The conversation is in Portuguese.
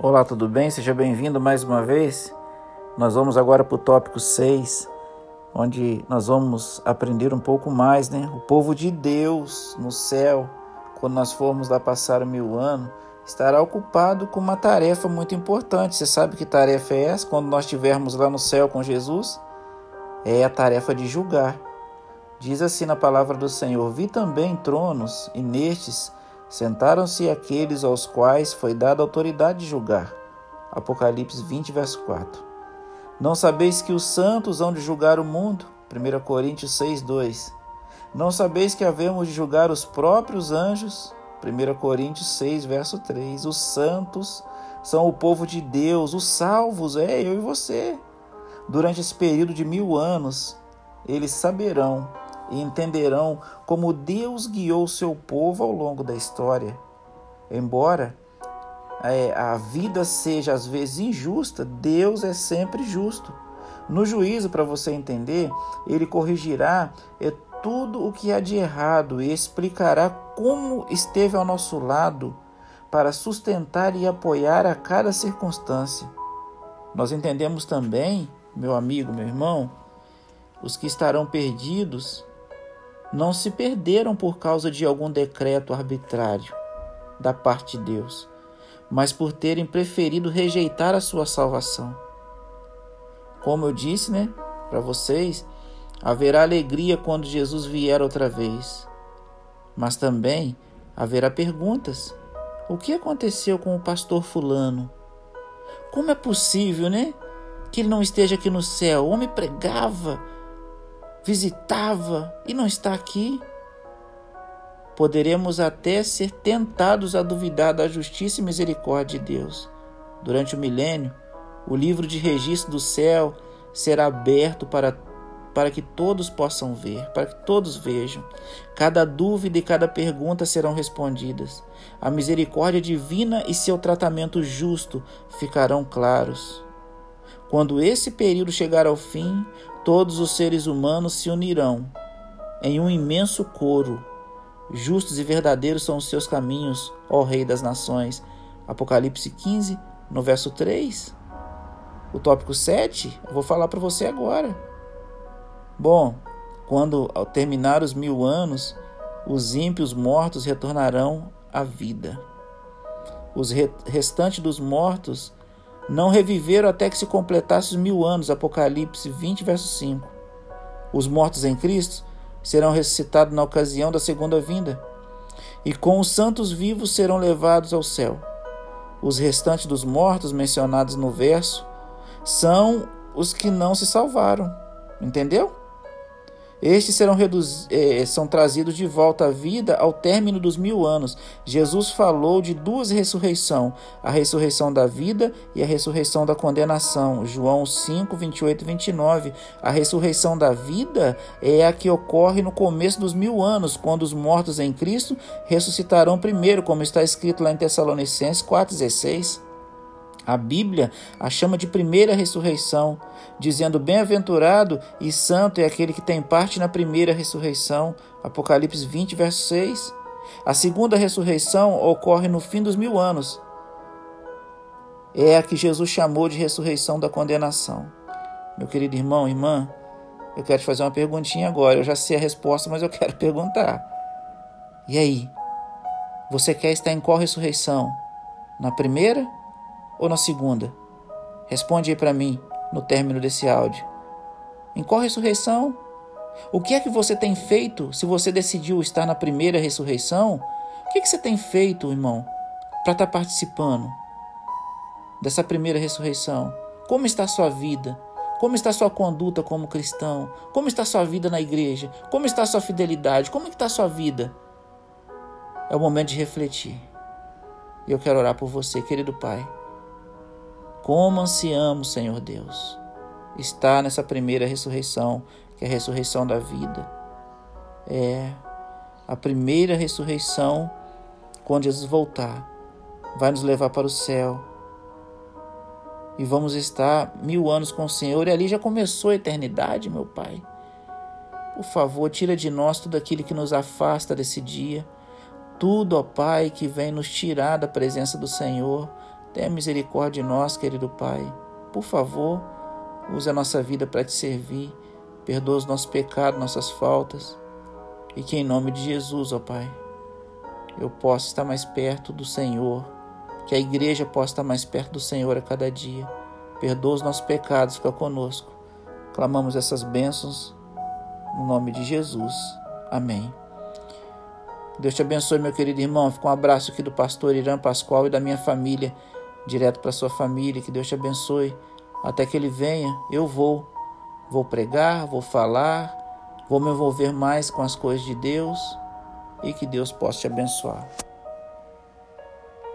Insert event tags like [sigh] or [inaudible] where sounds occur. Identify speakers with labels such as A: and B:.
A: Olá, tudo bem? Seja bem-vindo mais uma vez. Nós vamos agora para o tópico 6, onde nós vamos aprender um pouco mais, né? O povo de Deus no céu, quando nós formos lá passar o mil anos, estará ocupado com uma tarefa muito importante. Você sabe que tarefa é essa? Quando nós estivermos lá no céu com Jesus, é a tarefa de julgar. Diz assim na palavra do Senhor: Vi também tronos, e nestes Sentaram-se aqueles aos quais foi dada autoridade de julgar. Apocalipse 20, verso 4. Não sabeis que os santos hão de julgar o mundo? 1 Coríntios 6, 2. Não sabeis que havemos de julgar os próprios anjos? 1 Coríntios 6, verso 3. Os santos são o povo de Deus, os salvos, é eu e você. Durante esse período de mil anos, eles saberão e entenderão como Deus guiou seu povo ao longo da história. Embora é, a vida seja às vezes injusta, Deus é sempre justo. No juízo, para você entender, ele corrigirá é, tudo o que há de errado e explicará como esteve ao nosso lado para sustentar e apoiar a cada circunstância. Nós entendemos também, meu amigo, meu irmão, os que estarão perdidos não se perderam por causa de algum decreto arbitrário da parte de Deus, mas por terem preferido rejeitar a sua salvação. Como eu disse, né, para vocês, haverá alegria quando Jesus vier outra vez. Mas também haverá perguntas. O que aconteceu com o pastor fulano? Como é possível, né, que ele não esteja aqui no céu? O homem pregava, visitava e não está aqui? Poderemos até ser tentados a duvidar da justiça e misericórdia de Deus. Durante o milênio, o livro de registro do céu será aberto para, para que todos possam ver, para que todos vejam. Cada dúvida e cada pergunta serão respondidas. A misericórdia divina e seu tratamento justo ficarão claros. Quando esse período chegar ao fim, todos os seres humanos se unirão em um imenso coro. Justos e verdadeiros são os seus caminhos, ó Rei das Nações. Apocalipse 15, no verso 3. O tópico 7, eu vou falar para você agora. Bom, quando ao terminar os mil anos, os ímpios mortos retornarão à vida. Os restantes dos mortos não reviveram até que se completasse os mil anos. Apocalipse 20, verso 5. Os mortos em Cristo serão ressuscitados na ocasião da segunda vinda, e com os santos vivos serão levados ao céu. Os restantes dos mortos mencionados no verso são os que não se salvaram. Entendeu? Estes serão eh, são trazidos de volta à vida ao término dos mil anos. Jesus falou de duas ressurreições: a ressurreição da vida e a ressurreição da condenação. João 5, 28 e 29. A ressurreição da vida é a que ocorre no começo dos mil anos, quando os mortos em Cristo ressuscitarão primeiro, como está escrito lá em Tessalonicenses 4,16. A Bíblia a chama de primeira ressurreição, dizendo: Bem-aventurado e santo é aquele que tem parte na primeira ressurreição. Apocalipse 20, verso 6. A segunda ressurreição ocorre no fim dos mil anos. É a que Jesus chamou de ressurreição da condenação. Meu querido irmão, irmã, eu quero te fazer uma perguntinha agora. Eu já sei a resposta, mas eu quero [laughs] perguntar. E aí? Você quer estar em qual ressurreição? Na primeira ou na segunda? Responde aí para mim no término desse áudio. Em qual ressurreição? O que é que você tem feito se você decidiu estar na primeira ressurreição? O que, é que você tem feito, irmão, para estar tá participando dessa primeira ressurreição? Como está a sua vida? Como está a sua conduta como cristão? Como está a sua vida na igreja? Como está a sua fidelidade? Como está a sua vida? É o momento de refletir. E eu quero orar por você, querido Pai. Como ansiamos, Senhor Deus, estar nessa primeira ressurreição, que é a ressurreição da vida. É a primeira ressurreição, quando Jesus voltar, vai nos levar para o céu. E vamos estar mil anos com o Senhor, e ali já começou a eternidade, meu Pai. Por favor, tira de nós tudo aquilo que nos afasta desse dia, tudo, ó Pai, que vem nos tirar da presença do Senhor Tenha misericórdia de nós, querido Pai. Por favor, use a nossa vida para te servir. Perdoa os nossos pecados, nossas faltas. E que em nome de Jesus, ó Pai, eu possa estar mais perto do Senhor. Que a igreja possa estar mais perto do Senhor a cada dia. Perdoa os nossos pecados, fica conosco. Clamamos essas bênçãos no nome de Jesus. Amém. Deus te abençoe, meu querido irmão. Fica um abraço aqui do pastor Irã Pascoal e da minha família, direto para sua família. Que Deus te abençoe. Até que ele venha, eu vou. Vou pregar, vou falar, vou me envolver mais com as coisas de Deus e que Deus possa te abençoar.